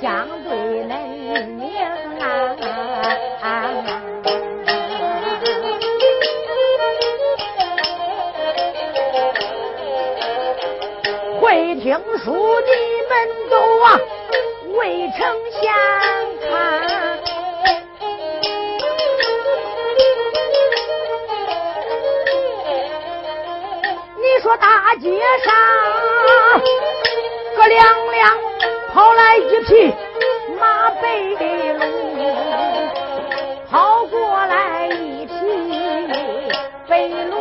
相对恁名啊！会听书的们都啊，未曾相看。你说大街上，哥两来一匹马背的路跑过来一匹白龙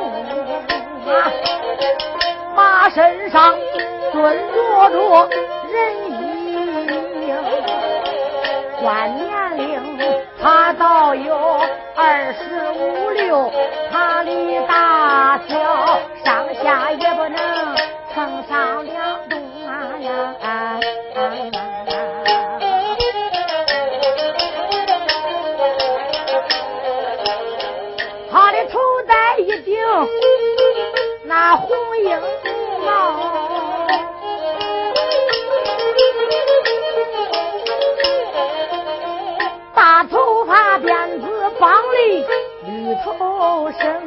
马马身上蹲坐着人一观年龄他倒有二十五六他的大小上下有生，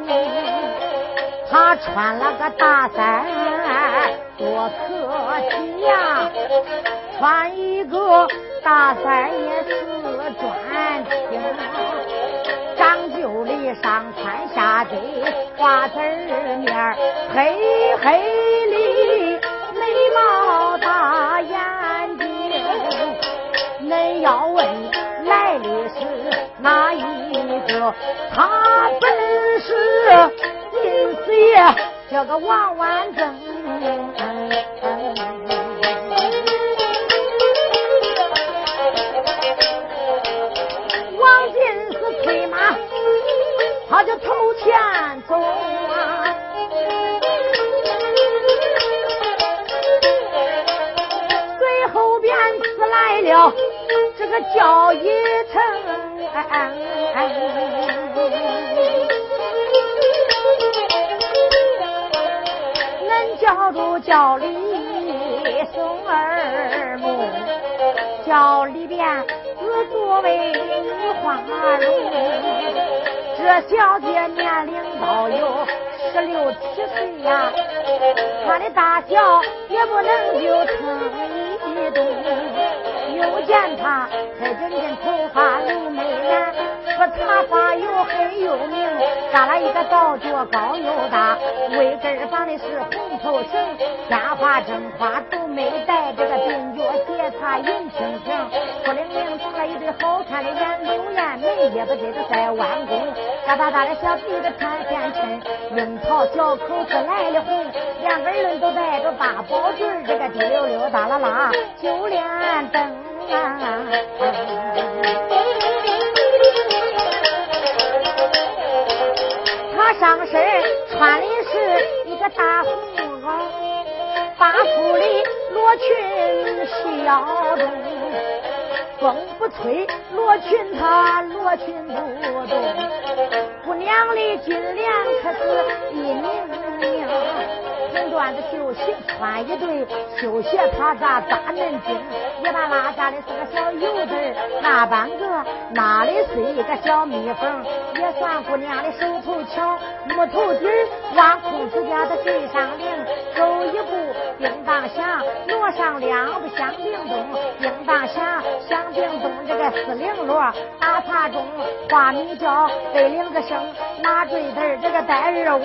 他穿了个大衫，多客气呀，穿一个大衫也是专轻。长袖里上穿下的花子面，黑黑的眉毛大眼睛，恁要问来历史。他本是银四爷，叫个王万正。王进是催马，他就头前走啊。后边自来了这个叫一层。哎恁叫住叫李松儿木叫里边子作为女花容这小姐年龄都有十六七岁呀她的大小也不能就见他，黑听见头发浓美兰，说茶花又黑又明，扎了一个高脚高又大，尾根绑的是红头绳，假花正花都没带，这个鬓角斜插银青藤，孤零零长了一对好看的眼，柳眼眉也不得的在弯弓，哒哒哒的小鼻子穿线衬，樱桃小口子来的红，两个人都带着八宝坠，这个滴溜溜哒啦啦，九连灯。他上身穿的是一个大红袄，八出的罗裙小动，风不吹罗裙他罗裙不动，姑娘的金莲可是一明亮。红缎子绣鞋，穿一对绣鞋，他咋扎嫩精？一把拉扎的是个小油子那半个那里是一个小蜜蜂？也算姑娘的手头巧，木头底儿往裤子家的嘴上铃，走一步叮当响，挪上两步响叮咚，叮当响，响叮咚，这个四零落打耙中，花米叫背领个声，拿坠子这个戴二五，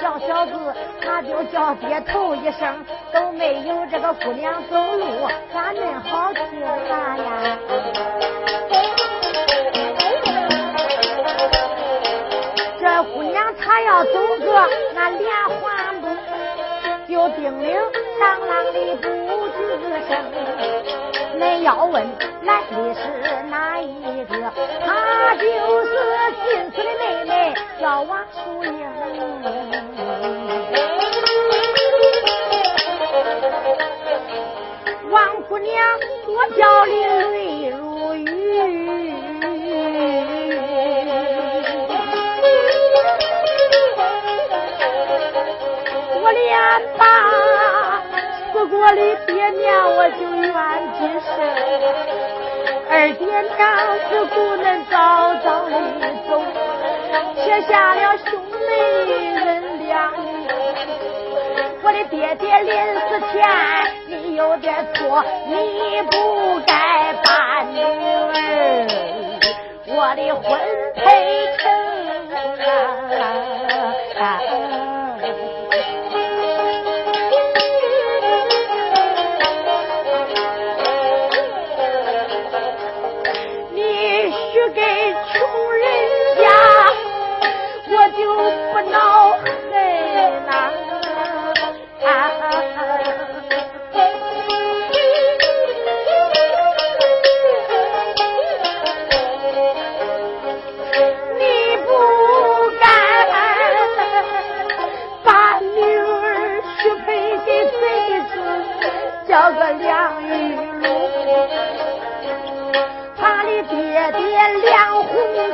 小小子他就叫爹头一声，都没有这个姑娘走路咋恁好听呀？这姑娘她要走个那连环步，就叮铃当啷的不吱声。恁要问来的是哪一个？她就是进村的妹妹，叫王淑英。王姑娘，我叫你泪如雨。我连把死过的爹娘我就怨几声，二爹娘是不能早早的走，撇下了兄妹人两。我的爹爹临死前，有点错，你不该把女儿我的婚配成啊。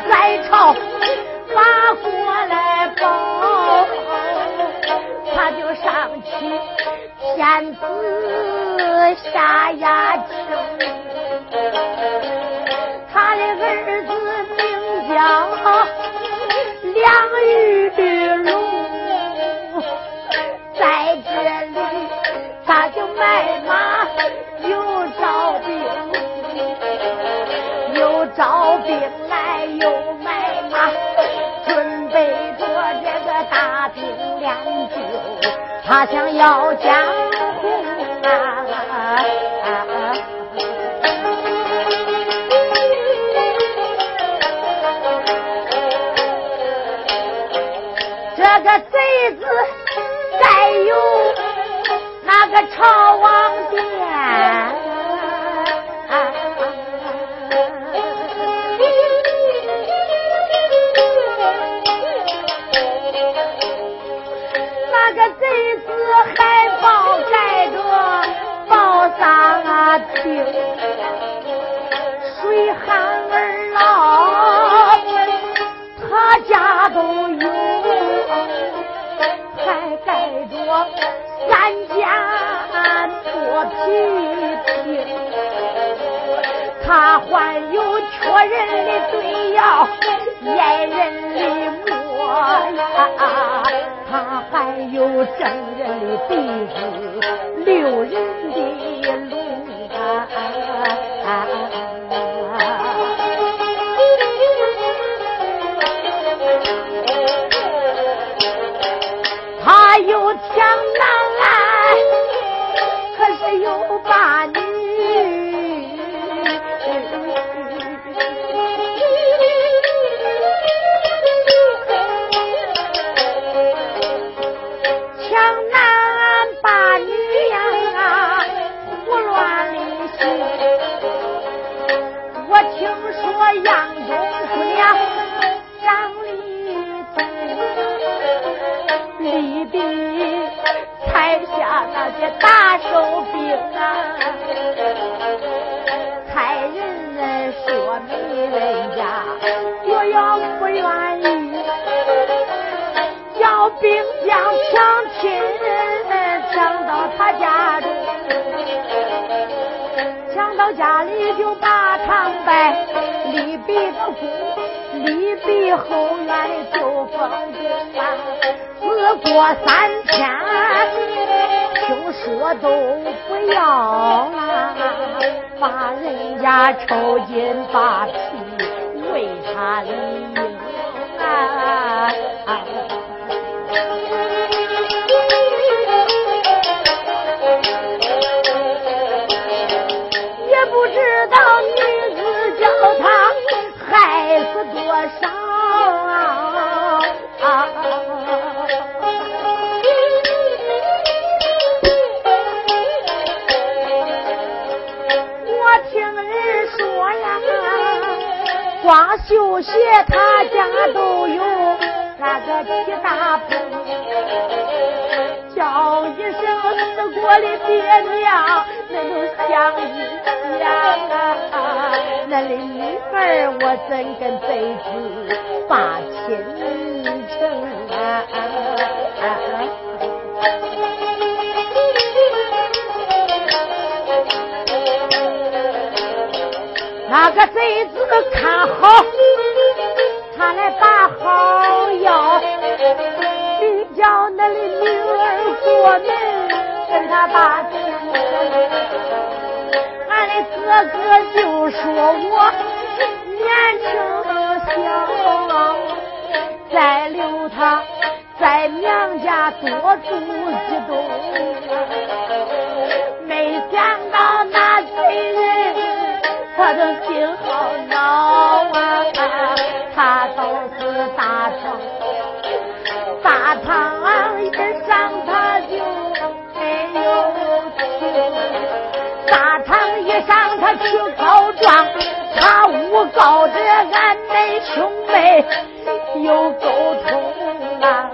在朝把过来报，他就上去天子下牙求。他的儿子名叫梁玉龙，在这里他就卖马又招兵，又招兵。又买马，准备着这个大兵两救，他想要江湖啊水旱儿老，他家都有，还盖着三家。皮皮，他还有缺人的对药，验人的他还有真人的鼻子，六人的龙胆，他有天难来，可是又把你。那些大手兵啊，害人呢说媒人家，我要不愿意，叫兵将抢亲。他家中，抢到家里就把堂拜，立笔个功，立笔后院的九凤宫啊，自过三天，就说都不要啊把人家抽筋扒皮为他理由也不知道女子叫他害死多少光。绣鞋他家都有那个七大棚，叫一声死过的爹娘，那都想一想啊！那的女儿我怎跟辈子把亲成啊？那个贼子看好。他来把好要，你叫那的女儿过门跟他把亲。俺的哥哥就说我年轻小，再留他在娘家多住几冬。他去告状，他诬告的俺妹兄妹有沟通啊。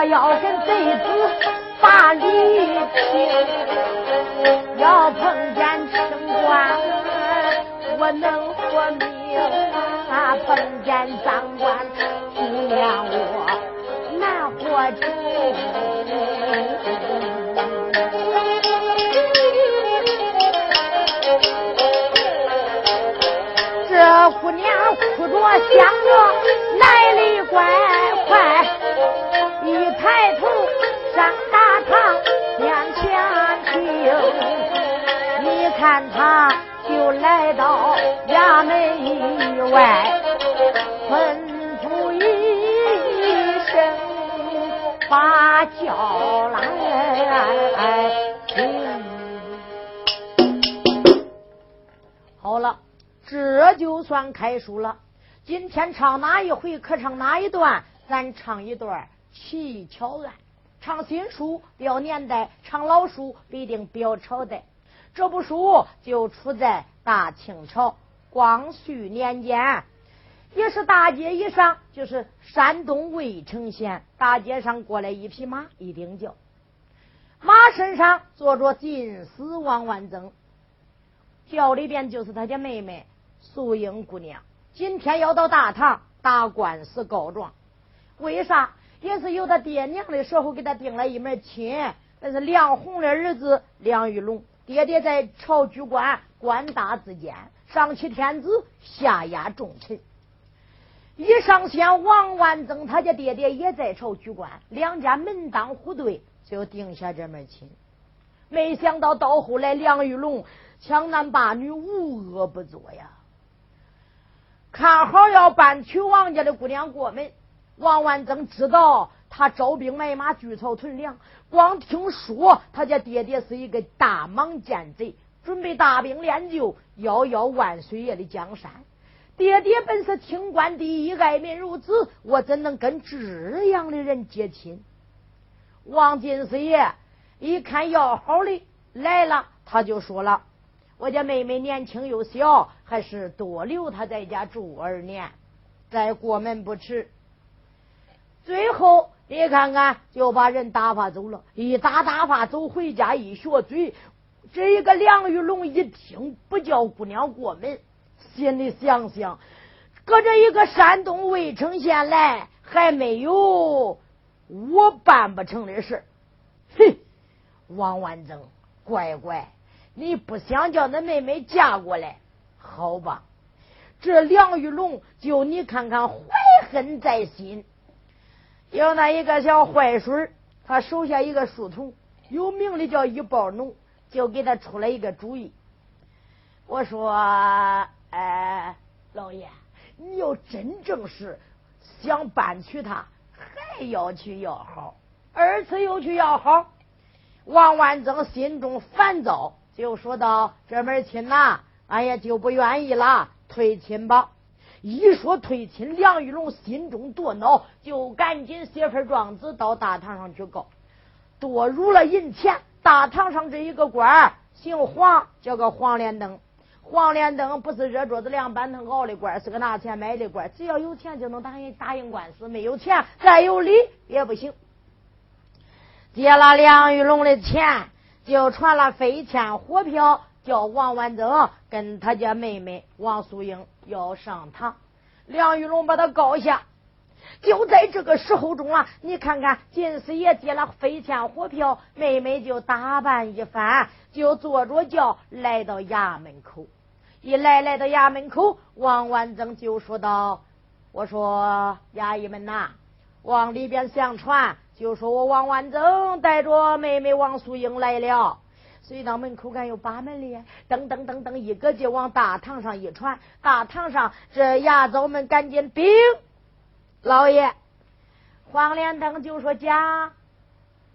我要跟贼子把礼平。要碰见清官，我能活命。啊！碰见赃官，姑娘我难活成。这姑娘哭着想着开书了。今天唱哪一回，可唱哪一段？咱唱一段《乞巧案》，唱新书表年代，唱老书必定表朝代。这部书就出在大清朝光绪年间，也是大街一上，就是山东渭城县大街上过来一匹马，一顶轿，马身上坐着进士王万增，轿里边就是他家妹妹素英姑娘，今天要到大堂打官司告状。为啥？也是有他爹娘的时候给他定了一门亲，那是梁红的儿子梁玉龙。爹爹在朝居官，官大自监，上欺天子，下压重臣。一上县王万增，他家爹爹也在朝居官，两家门当户对，就定下这门亲。没想到到后来，梁玉龙强男霸女，无恶不作呀！看好要办娶王家的姑娘过门。王万增知道他招兵买马、聚草屯粮，光听说他家爹爹是一个大莽奸贼，准备大兵练就，遥遥万岁爷的江山。爹爹本是清官第一，爱民如子，我怎能跟这样的人结亲？王金四爷一看要好的来了，他就说了：“我家妹妹年轻又小，还是多留她在家住二年，再过门不迟。”最后你看看，就把人打发走了。一打打发走回家，一学嘴。这一个梁玉龙一听不叫姑娘过门，心里想想，搁这一个山东渭城县来，还没有我办不成的事。哼，王万增，乖乖，你不想叫那妹妹嫁过来？好吧，这梁玉龙就你看看怀恨在心。有那一个小坏水他手下一个书童，有名的叫一包农。就给他出了一个主意，我说：“哎，老爷，你要真正是想搬娶她，还要去要好，二次又去要好。”王万增心中烦躁，就说道：“这门亲呐，俺也就不愿意了，退亲吧。”一说退亲，梁玉龙心中多恼，就赶紧写份状子到大堂上去告，多入了银钱。大堂上这一个官儿姓黄，叫个黄连登。黄连登不是热桌子凉板凳熬的官，是个拿钱买的官。只要有钱就能打赢打赢官司，没有钱再有理也不行。借了梁玉龙的钱，就传了飞迁火票，叫王万增跟他家妹妹王素英要上堂。梁玉龙把他告下。就在这个时候中啊，你看看金四爷接了飞迁火票，妹妹就打扮一番，就坐着轿来到衙门口。一来来到衙门口，王万增就说道：“我说衙役们呐，往里边相传，就说我王万增带着妹妹王素英来了。随到门口，看有八门哩，噔噔噔噔，一个劲往大堂上一传。大堂上这衙早们赶紧禀。”老爷，黄连登就说：“家，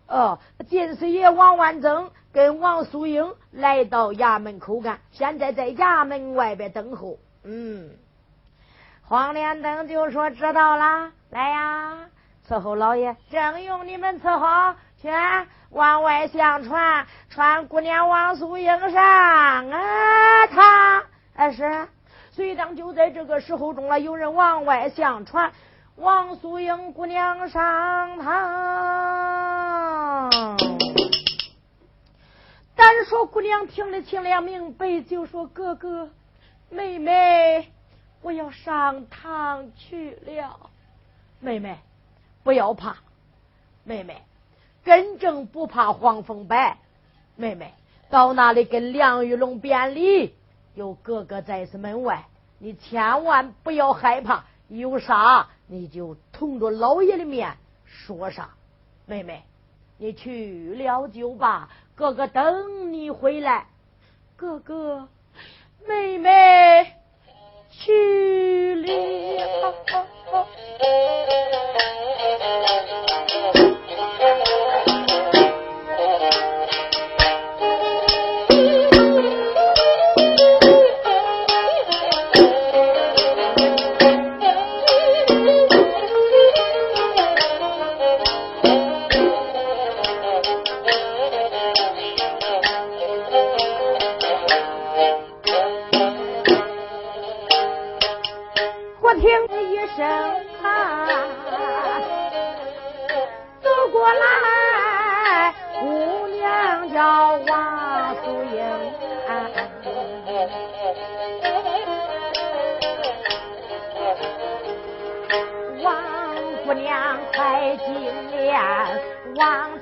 哦，金师爷王万增跟王素英来到衙门口干，现在在衙门外边等候。”嗯，黄连登就说：“知道啦，来呀，伺候老爷，正用你们伺候去，往外相传，传姑娘王素英上啊，他啊是。”随当就在这个时候中了，有人往外相传。王素英姑娘上堂，单说姑娘听得清了明白，就说：“哥哥，妹妹，我要上堂去了。妹妹，不要怕，妹妹，根正不怕黄风白。妹妹，到那里跟梁玉龙辩理，有哥哥在是门外，你千万不要害怕，有啥？”你就同着老爷的面说啥，妹妹，你去了就罢，哥哥等你回来。哥哥，妹妹去了。啊。王。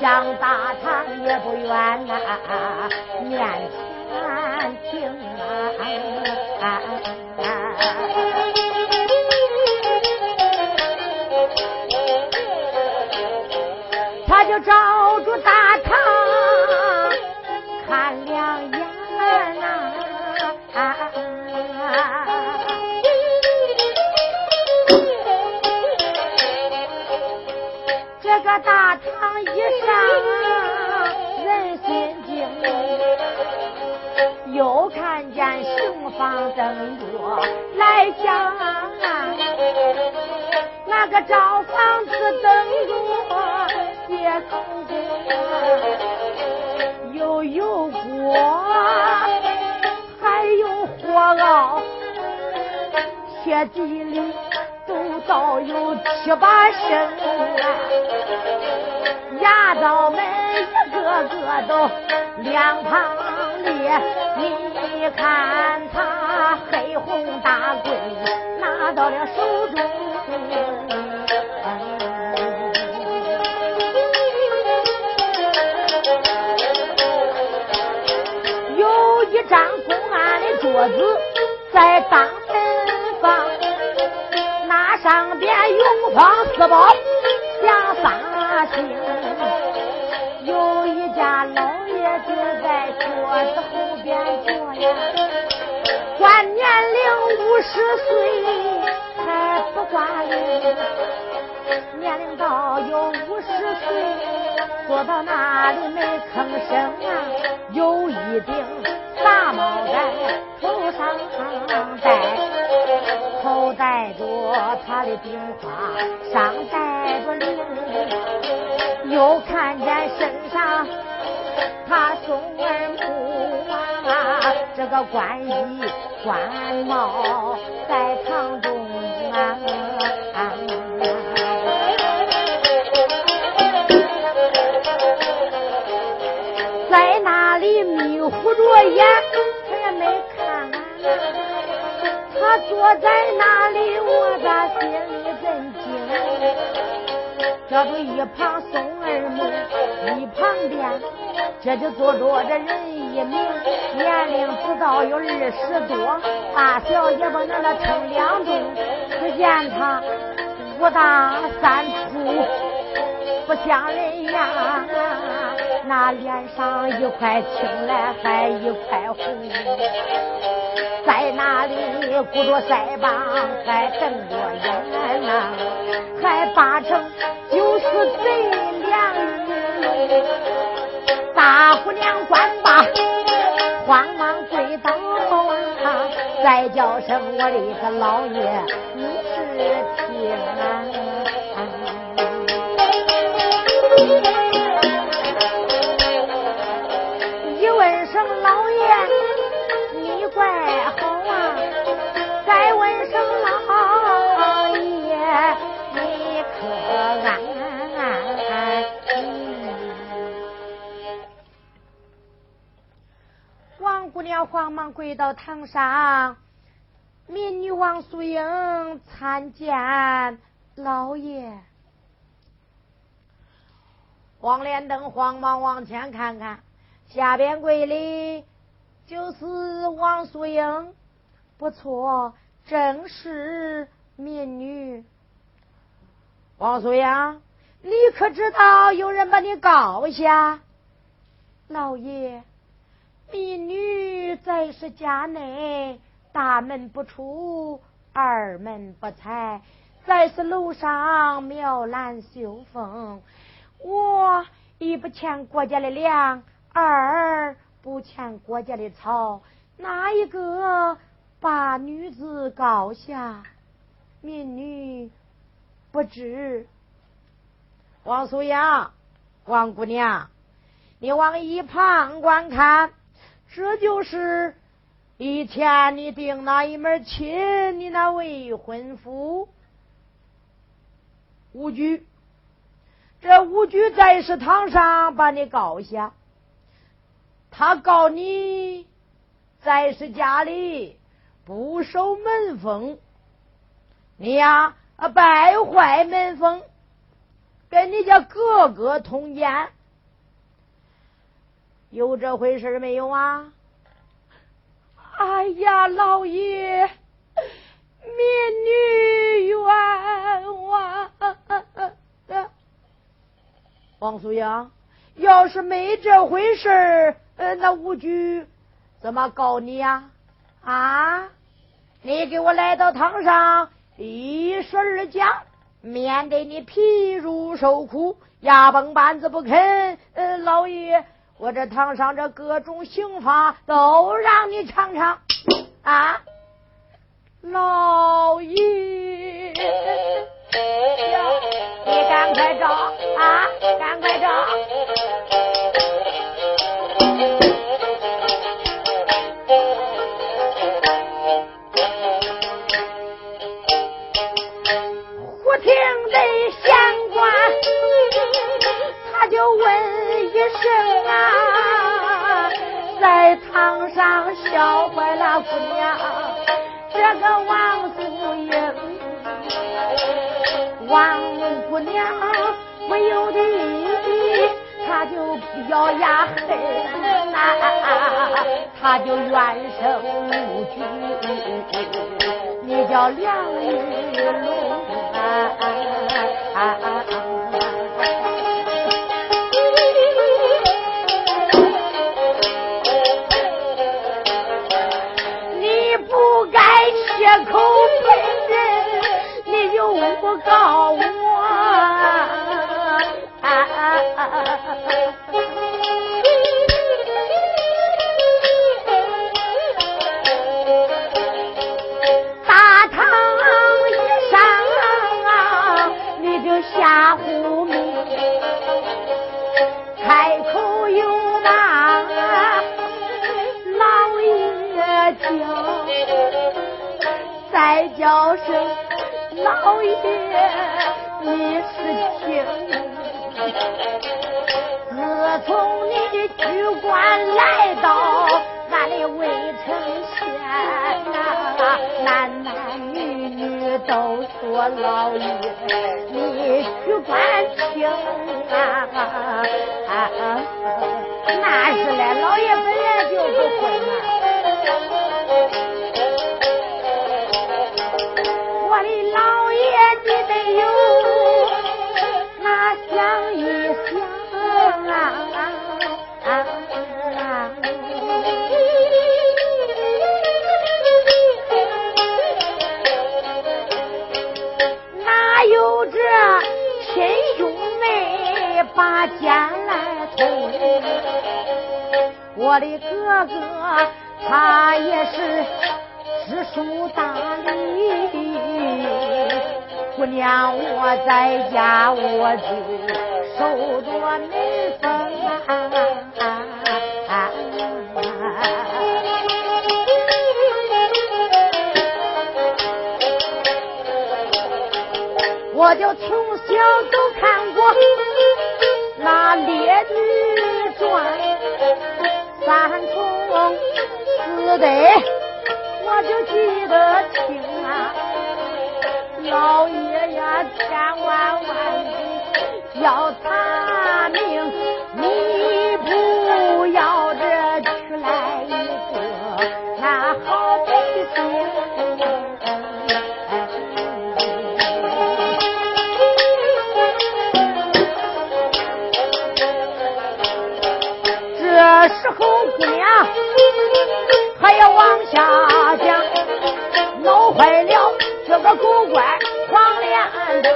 啊，向大堂也不远呐，面前停啊，他个灶房子灯着铁口锅，有油锅，还有火熬，铁地里。都倒有七八升啊，牙刀们一个个都两旁列，你看他黑红大棍拿到了手中，桌子在当门房。那上边永芳四宝下三星，有一家老爷子在桌子后边坐呀，管年龄五十岁还不管，年龄到有五十岁，坐到那里没吭声啊，有一顶大帽戴头上戴。头戴着他的顶花，上戴着翎，又看见身上他送儿母啊，这个官衣官帽在堂中啊，在迷糊着眼，他也没看啊。他坐在那里，我咋心里震惊？这不一旁松二木，一旁边这就坐着这人一名，年龄不到有二十多，大小也不能那称两重。只见他五大三粗，不像人样，那脸上一块青来还一块红。在那里鼓着腮帮，还瞪着眼呐，还八成就是贼良。大姑娘官吧，慌忙跪倒啊，再叫声我的个老爷，你是听啊？娘慌忙跪到堂上，民女王素英参见老爷，王连灯慌忙往前看看，下边跪的就是王素英，不错，正是民女。王素英，你可知道有人把你告下？老爷，民女在是家内，大门不出，二门不踩。在是楼上苗兰绣凤，我一不欠国家的粮，二不欠国家的草，哪一个把女子告下？民女不知。王素阳，王姑娘，你往一旁观看，这就是以前你定那一门亲，你那未婚夫。吴举，这吴举在食堂上把你告下，他告你在是家里不守门风，你呀啊败坏门风，跟你家哥哥通奸，有这回事没有啊？哎呀，老爷，民女冤枉。王素英，要是没这回事呃，那吴局怎么告你呀？啊，你给我来到堂上，一说二讲，免得你皮肉受苦，牙崩板子不肯。呃，老爷，我这堂上这各种刑罚都让你尝尝啊，老爷。你赶快找啊！赶快找！一声啊，在堂上笑坏了姑娘，这个王素英。王姑娘不由得，他就咬牙恨啊，他就怨声无举，你叫梁玉龙啊！你不老爷，你是听，自从你的居官来到俺的渭城县呐，男男女女都说老爷，你居官清啊，那是嘞，老爷本来就不混嘛。你没有那想一想啊，哪有这亲兄妹把肩来同？我的哥哥他也是知书达理。姑娘，我在家我就受着门风啊！我就从小都看过那《烈女传》，三从四德，我就记得千万万要他命，你不要这娶来一个那好百姓。这时候姑娘还要往下讲，闹坏了这个狗官黄连灯。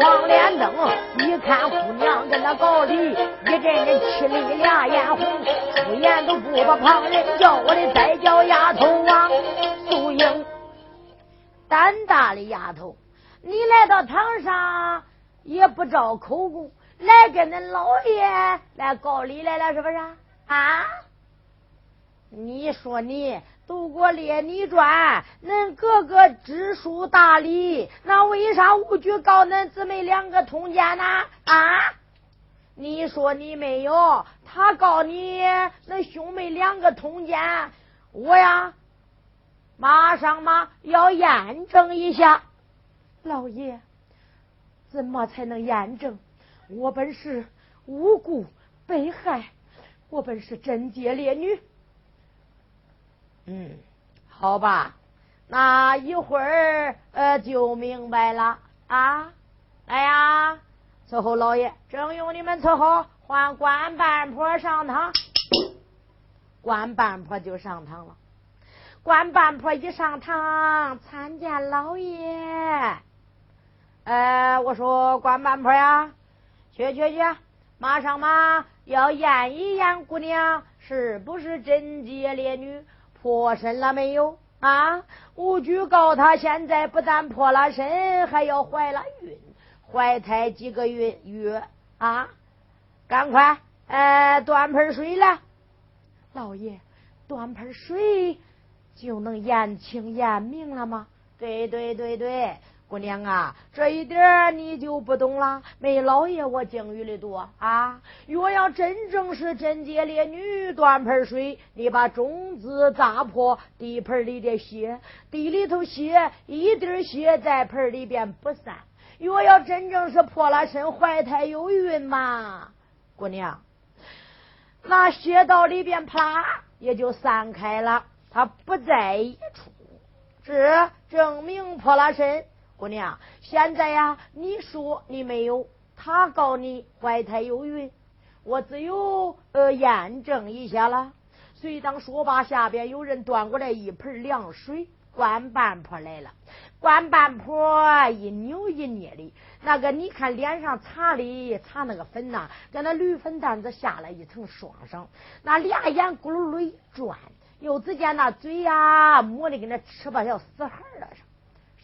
黄连灯一看姑娘跟那高丽，一阵阵气里俩眼红，出言都不把旁人叫，我的再叫丫头王素英，胆大的丫头，你来到堂上也不招口供。来跟恁老爷来告礼来了，是不是啊？你说你读过《列女传》，恁哥哥知书达理，那为啥武举告恁姊妹两个通奸呢？啊？你说你没有，他告你那兄妹两个通奸，我呀，马上嘛要验证一下。老爷，怎么才能验证？我本是无辜被害，我本是贞洁烈女。嗯，好吧，那一会儿呃就明白了啊！来呀，伺候老爷，正用你们伺候，换官半坡上堂。官半坡就上堂了。官半坡一上堂，参见老爷。呃，我说官半坡呀。去去去，马上嘛要验一验姑娘是不是贞洁烈女，破身了没有啊？吴举告他现在不但破了身，还要怀了孕，怀胎几个月月啊？赶快，呃，端盆水来，老爷，端盆水就能验清验明了吗？对对对对。姑娘啊，这一点你就不懂了。没老爷我经历的多啊！若要真正是贞洁烈女，端盆水，你把种子砸破，地盆里的血，地里头血，一滴血在盆里边不散。若要真正是破了身，怀胎有孕嘛，姑娘，那血道里边啪也就散开了，它不在一处，这证明破了身。姑娘，现在呀，你说你没有，他告你怀胎有孕，我只有呃验证一下了。随当说罢，下边有人端过来一盆凉水，关半坡来了。关半坡一扭一捏的，那个你看脸上擦的擦那个粉呐，跟那驴粉蛋子下了一层霜上，那俩眼咕噜噜一转，又只见那嘴呀抹的跟那吃巴要死孩了上，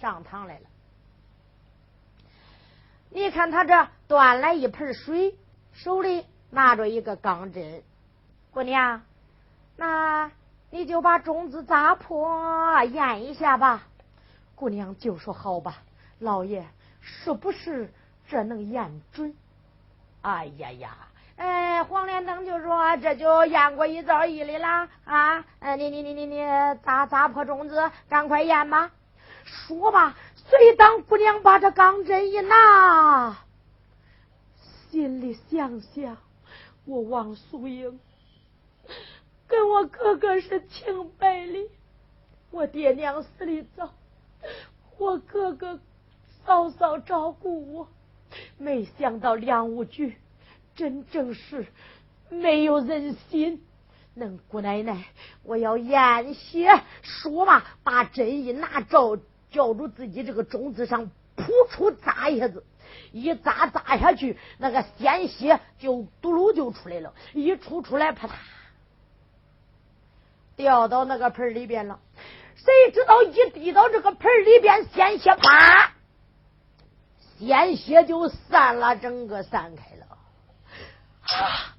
上堂来了。你看他这端来一盆水，手里拿着一个钢针，姑娘，那你就把种子砸破验一下吧。姑娘就说好吧，老爷是不是这能验准？哎呀呀，哎，黄连灯就说这就验过一遭一里了啊！你你你你你砸砸破种子，赶快验吧。说吧。随当姑娘把这钢针一拿，心里想想：我王素英跟我哥哥是清白的，我爹娘死的早，我哥哥嫂嫂照顾我，没想到梁武举真正是没有人心。恁姑奶奶，我要验血，说吧，把针一拿照。叫住自己这个种子上，扑出扎一下子，一扎扎下去，那个鲜血就嘟噜就出来了，一出出来，啪嗒掉到那个盆里边了。谁知道一滴到这个盆里边，鲜血啪，鲜血就散了，整个散开了。啊！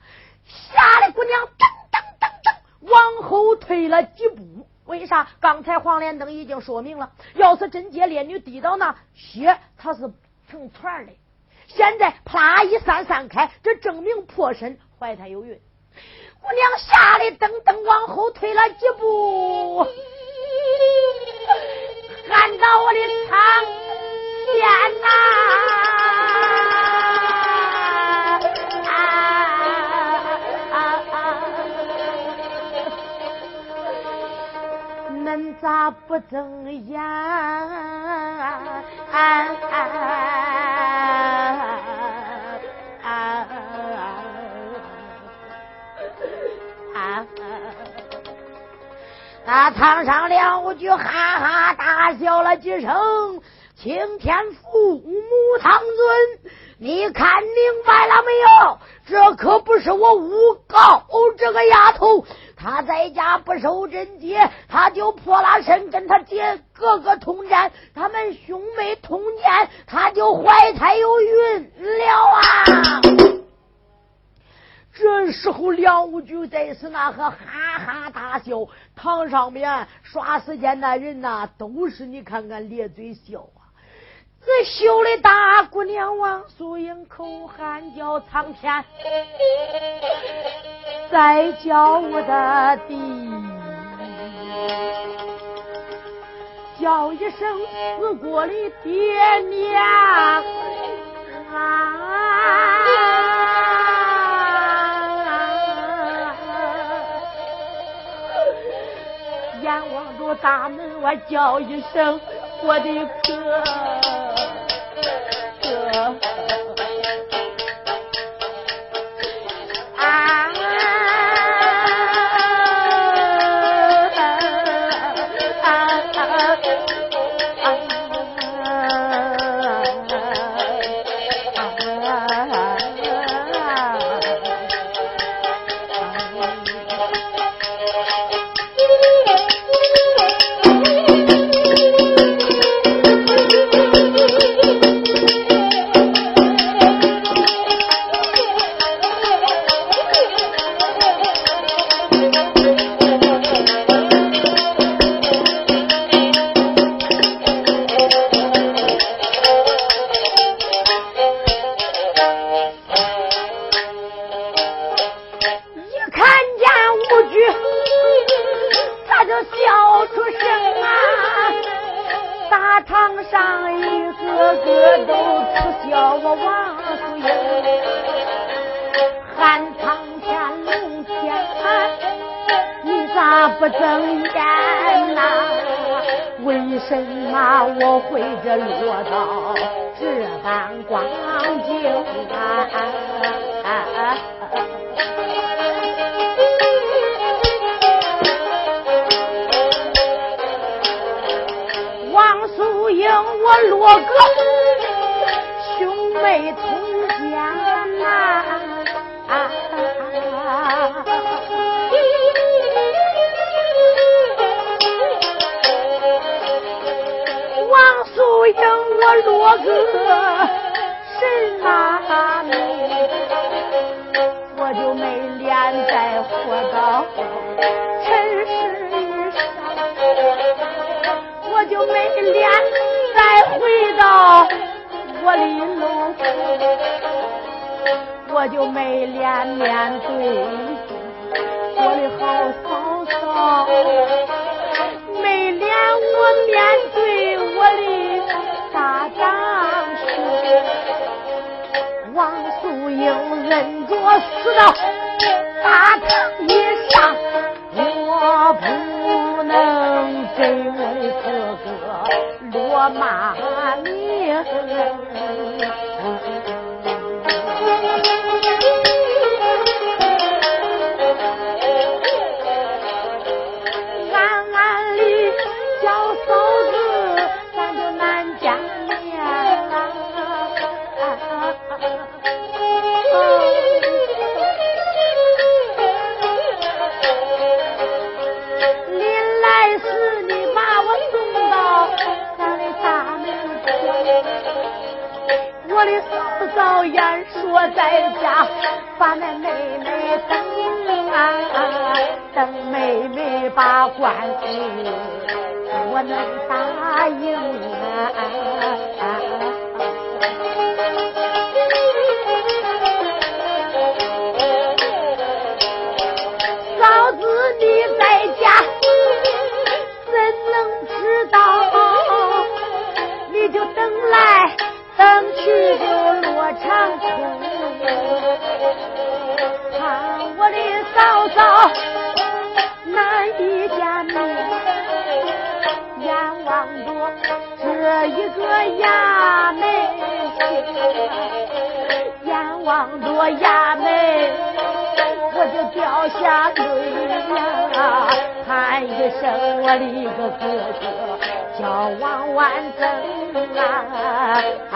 吓得姑娘噔噔噔噔往后退了几步。为啥？刚才黄连灯已经说明了，要是贞洁烈女滴到那血，它是成团的。现在啪一散散开，这证明破身怀胎有孕。姑娘吓得噔噔往后退了几步，喊到我的苍。天呐！恁咋不睁眼？啊！啊！啊！啊那堂上梁武举哈哈大笑了几声，青天父母堂尊，你看明白了没有？这可不是我诬告哦这个丫头，她在家不受贞洁，她就破了身，跟她姐哥哥通奸，他们兄妹通奸，她就怀胎有孕了啊！这时候，梁武举在是那个哈哈大笑，堂上面耍时间的人呐，都是你看看咧嘴笑。这羞的大姑娘王素英口喊叫苍天，再叫我的弟，叫一声死过的爹娘啊！眼望着大门外叫一声，我的哥哥啊。和谁妈咪我就没脸再活到尘世上。我就没脸再回到我的老我就没脸面对我的好嫂嫂没脸我面对我的大大又忍着死到大堂以上，我不能给我哥哥落马名。我的嫂嫂，早言说在家，把那妹妹等啊，等妹妹把官做，我能答应啊。衙门，眼望着衙门，我就掉下泪呀，喊一声我的一个哥哥，叫王万增啊！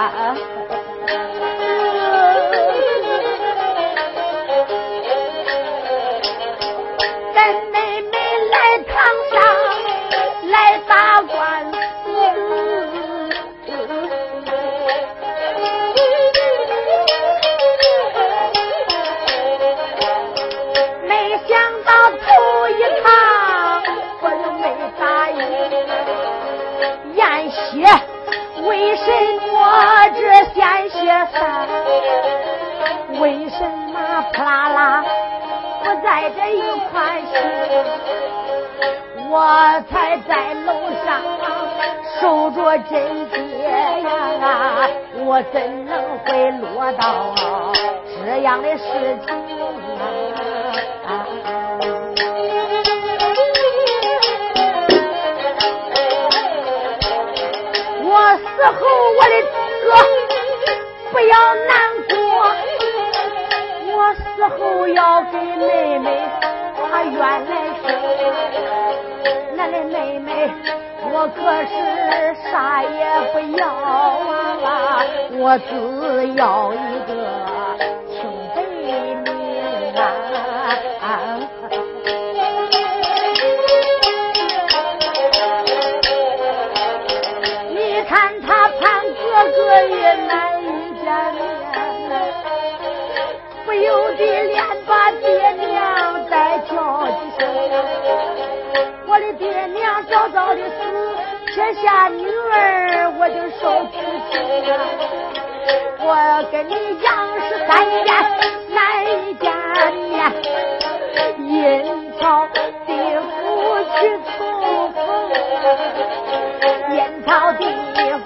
这一块心我才在楼上守着贞洁呀，我怎能会落到这样的事情啊？我死后，我的哥不要难，死后要给妹妹她原来生。俺的妹妹，我可是啥也不要啊，我只要一个撇下女儿我就受屈情啊！我跟你杨氏三年难见面，阴曹地府去重逢，阴曹地府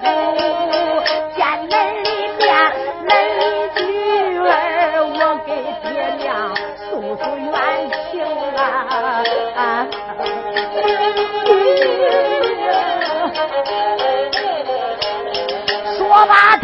说罢，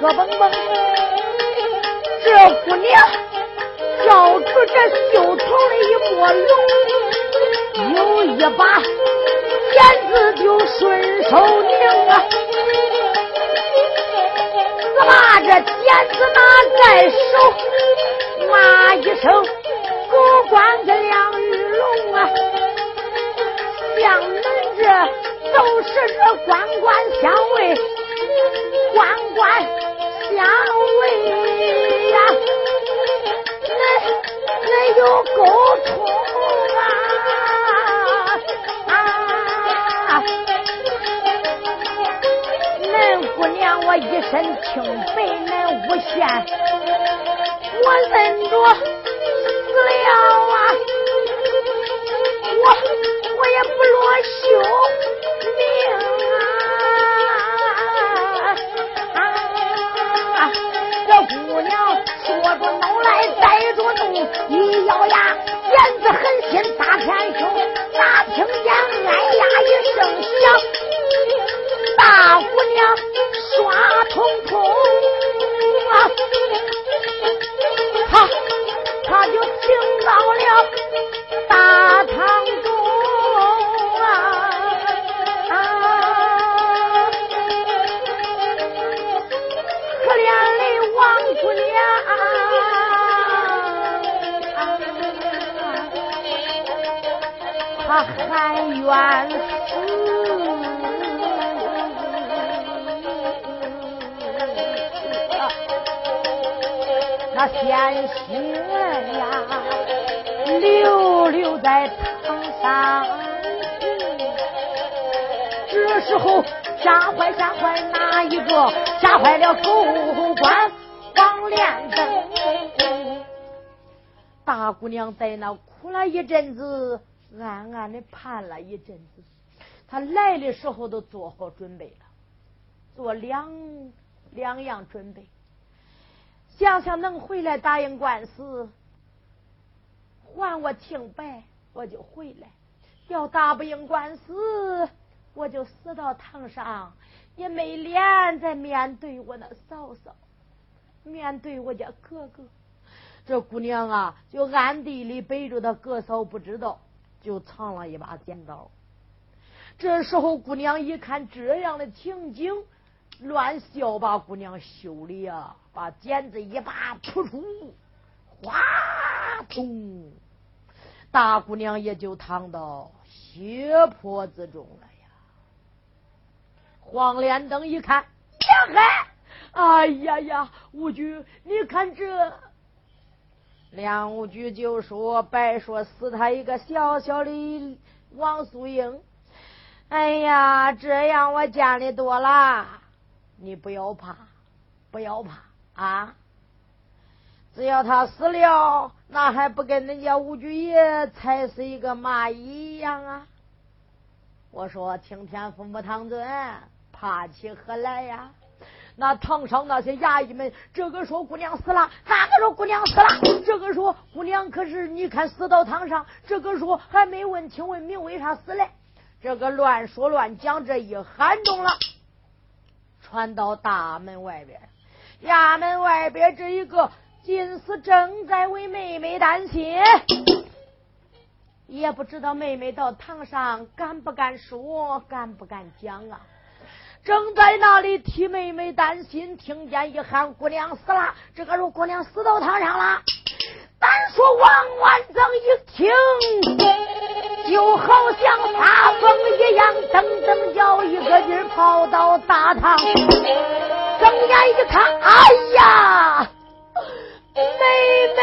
磕。这姑娘叫出这袖头的一抹龙，有一把剪子就顺手拧啊，我把这剪子拿在手，骂一声狗官子梁玉龙啊，像恁这都是这官官相卫，官官。姜维呀，恁恁有沟通啊啊！恁姑娘，我一身清白，恁诬陷，我忍着死了啊！我我也不落羞。姑娘说着怒来带着怒，一咬牙，眼子狠心大天凶，哪听见哎呀一声响，大姑娘刷通通啊！他他就听到了大他喊冤那鲜血呀，流流在堂上。这时候吓坏吓坏哪一个？吓坏了狗官王连登。大姑娘在那哭了一阵子，暗暗的盼了一阵子。他来的时候都做好准备了，做两两样准备。想想能回来答应官司，还我清白，我就回来；要打不赢官司，我就死到堂上，也没脸再面对我那嫂嫂，面对我家哥哥。这姑娘啊，就暗地里背着她哥嫂不知道，就藏了一把剪刀。这时候，姑娘一看这样的情景。乱笑把姑娘羞的呀，把剪子一把，扑出，哗通，大姑娘也就躺到血泊之中了呀。黄连登一看，呀嗨，哎呀呀，吴局，你看这，梁五局就说：“白说死他一个小小的王素英，哎呀，这样我见的多了。”你不要怕，不要怕啊！只要他死了，那还不跟人家吴局爷踩死一个蚂蚁一样啊！我说听天父母堂尊，怕起何来呀？那堂上那些衙役们，这个说姑娘死了，那个说姑娘死了，这个说姑娘可是你看死到堂上，这个说还没问清问明为啥死嘞？这个乱说乱讲，这一喊动了。传到大门外边，衙门外边这一个金丝正在为妹妹担心，也不知道妹妹到堂上敢不敢说，敢不敢讲啊？正在那里替妹妹担心，听见一喊姑娘死了，这个时候姑娘死到堂上了。单说王万增一听，就好像发疯一样，噔噔叫一个劲跑到大堂，睁眼一看，哎呀，妹妹！